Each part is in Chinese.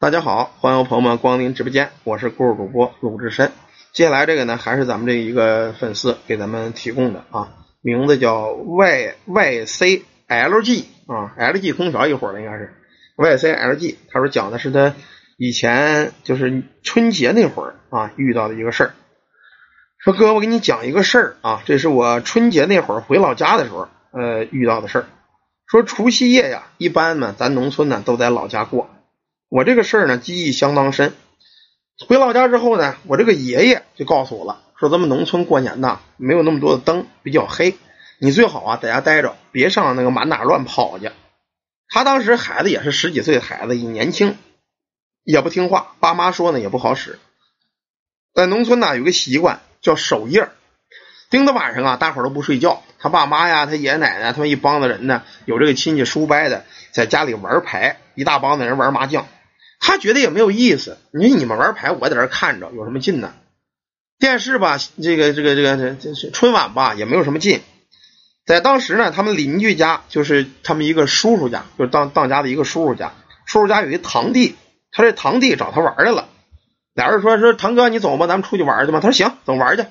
大家好，欢迎朋友们光临直播间，我是故事主播鲁智深。接下来这个呢，还是咱们这一个粉丝给咱们提供的啊，名字叫 Y Y C L G 啊，L G 空调一会儿的应该是 Y C L G。他说讲的是他以前就是春节那会儿啊遇到的一个事儿。说哥，我给你讲一个事儿啊，这是我春节那会儿回老家的时候呃遇到的事儿。说除夕夜呀，一般呢咱农村呢都在老家过。我这个事儿呢记忆相当深。回老家之后呢，我这个爷爷就告诉我了，说咱们农村过年呐没有那么多的灯，比较黑，你最好啊在家待着，别上那个满哪乱跑去。他当时孩子也是十几岁的孩子，也年轻，也不听话，爸妈说呢也不好使。在农村呢有个习惯叫守夜，盯到晚上啊，大伙都不睡觉，他爸妈呀、他爷爷奶奶他们一帮子人呢，有这个亲戚叔伯的，在家里玩牌，一大帮子人玩麻将。他觉得也没有意思。你说你们玩牌，我在这看着有什么劲呢？电视吧，这个这个这个这这春晚吧，也没有什么劲。在当时呢，他们邻居家就是他们一个叔叔家，就是当当家的一个叔叔家，叔叔家有一堂弟，他这堂弟找他玩来了。俩人说说堂哥，你走吧，咱们出去玩去吧。他说行，走玩去。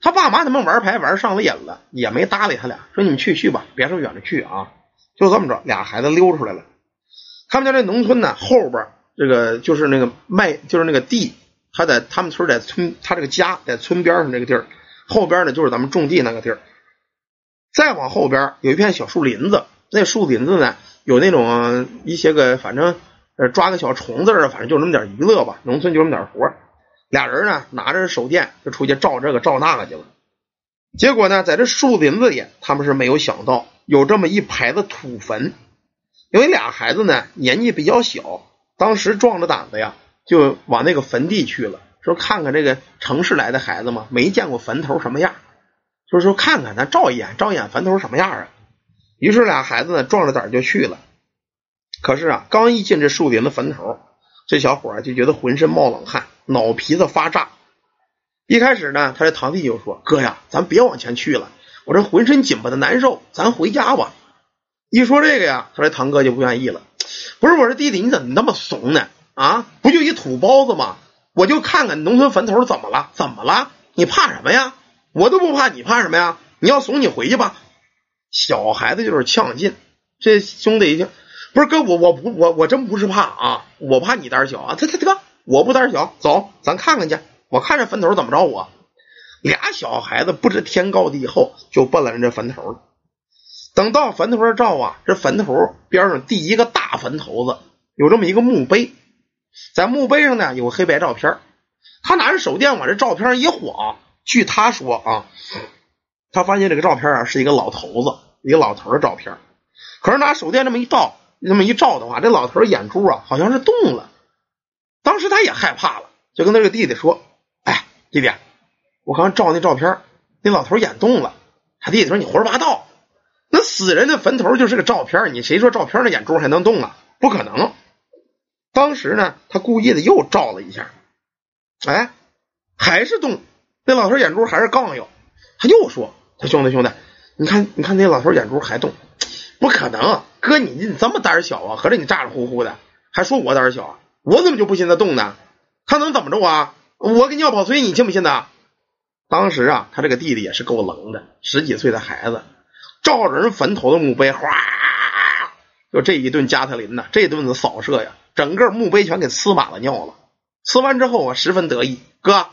他爸妈他们玩牌玩上了瘾了，也没搭理他俩，说你们去去吧，别说远了去啊。就这么着，俩孩子溜出来了。他们家这农村呢，后边。这个就是那个麦，就是那个地，他在他们村在村，他这个家在村边上这个地儿，后边呢就是咱们种地那个地儿，再往后边有一片小树林子，那树林子呢有那种一些个，反正呃抓个小虫子啊，反正就那么点娱乐吧，农村就那么点活。俩人呢拿着手电就出去照这个照那个去了，结果呢在这树林子里，他们是没有想到有这么一排的土坟，因为俩孩子呢年纪比较小。当时壮着胆子呀，就往那个坟地去了，说看看这个城市来的孩子嘛，没见过坟头什么样，就说看看咱照一眼，照一眼坟头什么样啊。于是俩孩子呢壮着胆就去了。可是啊，刚一进这树林的坟头，这小伙就觉得浑身冒冷汗，脑皮子发炸。一开始呢，他这堂弟就说：“哥呀，咱别往前去了，我这浑身紧巴的难受，咱回家吧。”一说这个呀，他这堂哥就不愿意了。不是我说弟弟，你怎么那么怂呢？啊，不就一土包子吗？我就看看农村坟头怎么了？怎么了？你怕什么呀？我都不怕，你怕什么呀？你要怂，你回去吧。小孩子就是呛劲。这兄弟一听，不是哥，我我不我我真不是怕啊，我怕你胆小啊。他他他，我不胆小，走，咱看看去。我看这坟头怎么着？我俩小孩子不知天高地厚，就奔了人这坟头了。等到坟头上照啊，这坟头边上第一个大坟头子有这么一个墓碑，在墓碑上呢有黑白照片。他拿着手电往这照片一晃，据他说啊，他发现这个照片啊是一个老头子，一个老头的照片。可是拿手电这么一照，这么一照的话，这老头眼珠啊好像是动了。当时他也害怕了，就跟那个弟弟说：“哎，弟弟，我刚照那照片，那老头眼动了。”他弟弟说：“你胡说八道。”那死人的坟头就是个照片，你谁说照片的眼珠还能动啊？不可能。当时呢，他故意的又照了一下，哎，还是动。那老头眼珠还是杠悠。他又说：“他兄弟兄弟，你看你看那老头眼珠还动，不可能。哥，你你这么胆小啊？合着你咋咋呼呼的，还说我胆小？我怎么就不信他动呢？他能怎么着啊？我给尿跑催，你信不信呢？”当时啊，他这个弟弟也是够冷的，十几岁的孩子。照着人坟头的墓碑，哗，就这一顿加特林呐，这顿子扫射呀，整个墓碑全给呲满了尿了。呲完之后啊，十分得意。哥，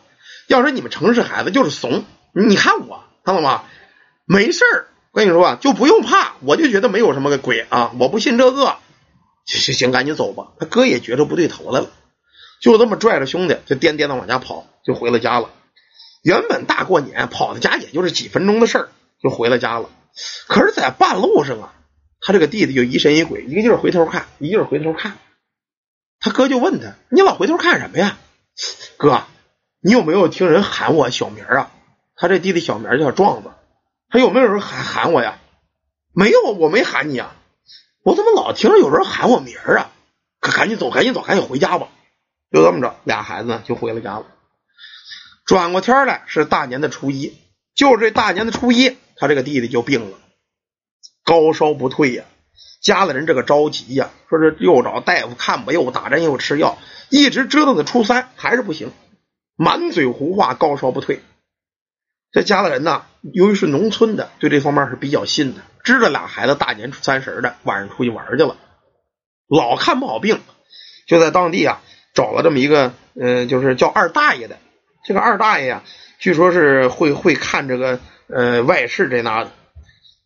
要说你们城市孩子就是怂，你看我，看到吗？没事儿，我跟你说啊，就不用怕，我就觉得没有什么个鬼啊，我不信这个。行行行，赶紧走吧。他哥也觉着不对头来了，就这么拽着兄弟，就颠颠的往家跑，就回了家了。原本大过年跑到家也就是几分钟的事儿，就回了家了。可是，在半路上啊，他这个弟弟就疑神疑鬼，一个劲儿回头看，一个劲儿回头看。他哥就问他：“你老回头看什么呀？”哥，你有没有听人喊我小名啊？他这弟弟小名叫壮子，他有没有人喊喊我呀？没有，我没喊你啊。我怎么老听着有人喊我名啊？可赶紧走，赶紧走，赶紧回家吧。就这么着，俩孩子就回了家了。转过天来是大年的初一，就是这大年的初一。他这个弟弟就病了，高烧不退呀，家里人这个着急呀，说是又找大夫看吧，又打针又吃药，一直折腾到初三还是不行，满嘴胡话，高烧不退。这家里人呢，由于是农村的，对这方面是比较信的，知道俩孩子大年三十的晚上出去玩去了，老看不好病，就在当地啊找了这么一个，呃，就是叫二大爷的。这个二大爷呀，据说是会会看这个呃外事这那的，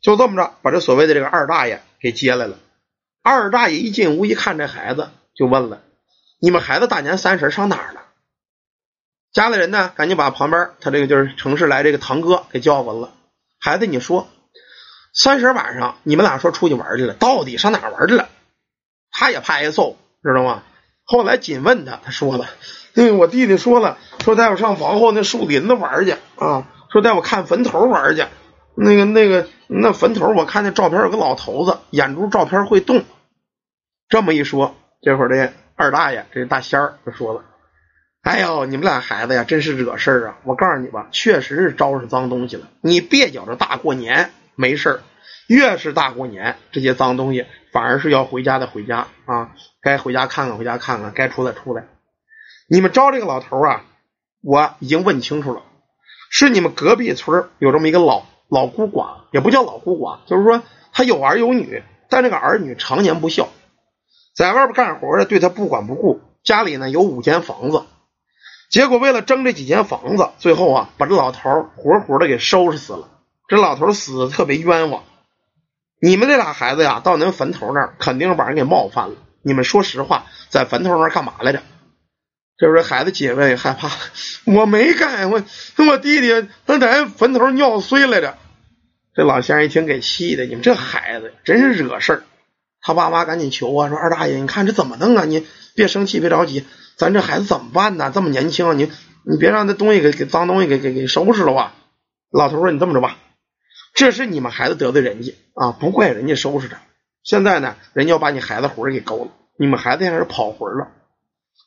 就这么着把这所谓的这个二大爷。给接来了，二大爷一进屋一看这孩子，就问了：“你们孩子大年三十上哪儿了？”家里人呢，赶紧把旁边他这个就是城市来这个堂哥给叫过来了。孩子，你说三十晚上你们俩说出去玩去了，到底上哪玩去了？他也怕挨揍，知道吗？后来紧问他，他说了：“因为我弟弟说了，说带我上房后那树林子玩去啊，说带我看坟头玩去。”那个那个那坟头，我看那照片有个老头子，眼珠照片会动。这么一说，这会儿这二大爷这大仙儿就说了：“哎呦，你们俩孩子呀，真是惹事儿啊！我告诉你吧，确实是招上脏东西了。你别觉着大过年没事儿，越是大过年，这些脏东西反而是要回家的回家啊，该回家看看回家看看，该出来出来。你们招这个老头啊，我已经问清楚了，是你们隔壁村有这么一个老。”老孤寡也不叫老孤寡，就是说他有儿有女，但这个儿女常年不孝，在外边干活的对他不管不顾。家里呢有五间房子，结果为了争这几间房子，最后啊把这老头活活的给收拾死了。这老头死的特别冤枉。你们这俩孩子呀，到您坟头那儿肯定是把人给冒犯了。你们说实话，在坟头那儿干嘛来着？这时候孩子姐妹害怕，我没干，我我弟弟他在坟头尿碎来着。这老先生一听，给气的，你们这孩子真是惹事儿。他爸妈赶紧求啊，说二大爷，你看这怎么弄啊？你别生气，别着急，咱这孩子怎么办呢？这么年轻，你你别让那东西给给脏东西给给给收拾了吧。老头说，你这么着吧，这是你们孩子得罪人家啊，不怪人家收拾他。现在呢，人家要把你孩子魂给勾了，你们孩子现在是跑魂了。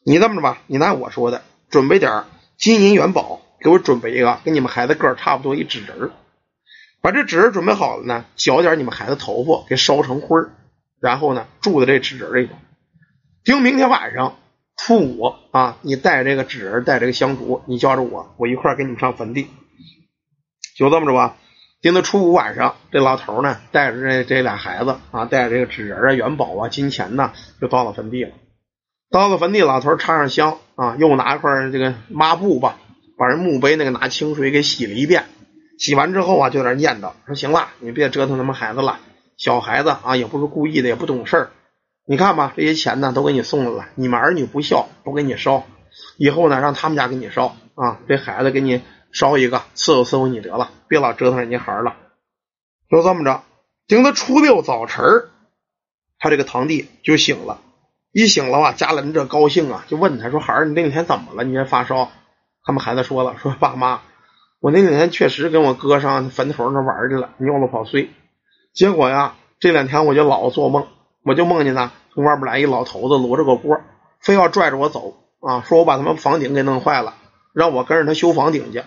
你这么着吧，你拿我说的，准备点金银元宝，给我准备一个跟你们孩子个儿差不多一纸人把这纸人准备好了呢，绞点你们孩子头发，给烧成灰儿，然后呢，住在这纸人里头。听明天晚上初五啊，你带这个纸人，带这个香烛，你叫着我，我一块儿跟你们上坟地。就这么着吧。盯到初五晚上，这老头呢，带着这这俩孩子啊，带着这个纸人啊、元宝啊、金钱呢，就到了坟地了。到了坟地，老头插上香啊，又拿一块这个抹布吧，把人墓碑那个拿清水给洗了一遍。洗完之后啊，就在那念叨说：“行了，你别折腾他们孩子了。小孩子啊，也不是故意的，也不懂事儿。你看吧，这些钱呢，都给你送来了。你们儿女不孝，不给你烧。以后呢，让他们家给你烧啊。这孩子给你烧一个，伺候伺候你得了，别老折腾人家孩儿了。就这么着，等到初六早晨他这个堂弟就醒了。一醒了啊，家人这高兴啊，就问他说：‘孩儿，你那天怎么了？你这发烧？’他们孩子说了：‘说爸妈。’我那两天确实跟我哥上坟头那玩去了，尿了跑碎。结果呀，这两天我就老做梦，我就梦见呢，从外边来一老头子，摞着个锅，非要拽着我走啊，说我把他们房顶给弄坏了，让我跟着他修房顶去。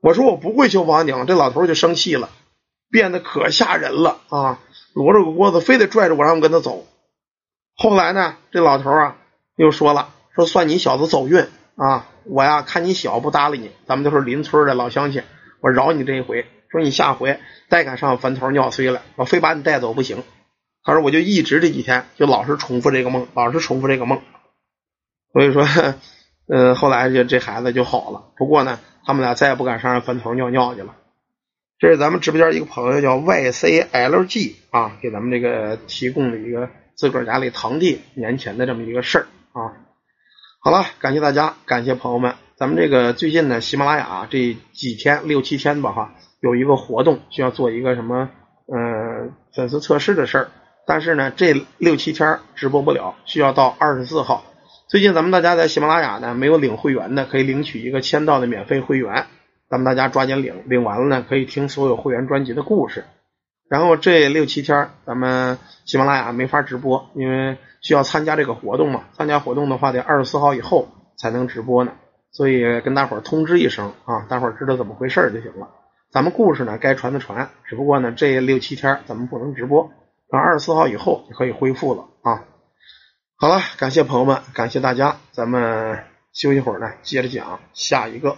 我说我不会修房顶，这老头就生气了，变得可吓人了啊，摞着个锅子，非得拽着我让我跟他走。后来呢，这老头啊又说了，说算你小子走运。啊，我呀看你小不搭理你，咱们都是邻村的老乡亲，我饶你这一回。说你下回再敢上坟头尿碎了，我非把你带走不行。他说我就一直这几天就老是重复这个梦，老是重复这个梦。所以说，嗯，后来就这孩子就好了。不过呢，他们俩再也不敢上坟头尿尿去了。这是咱们直播间一个朋友叫 YCLG 啊，给咱们这个提供的一个自个儿家里堂弟年前的这么一个事儿啊。好了，感谢大家，感谢朋友们。咱们这个最近呢，喜马拉雅这几天六七天吧，哈，有一个活动需要做一个什么，嗯，粉丝测试的事儿。但是呢，这六七天直播不了，需要到二十四号。最近咱们大家在喜马拉雅呢，没有领会员的，可以领取一个签到的免费会员。咱们大家抓紧领，领完了呢，可以听所有会员专辑的故事。然后这六七天，咱们喜马拉雅没法直播，因为。需要参加这个活动嘛？参加活动的话，得二十四号以后才能直播呢。所以跟大伙儿通知一声啊，大伙儿知道怎么回事就行了。咱们故事呢，该传的传，只不过呢，这六七天咱们不能直播。到二十四号以后就可以恢复了啊。好了，感谢朋友们，感谢大家，咱们休息会儿呢，接着讲下一个。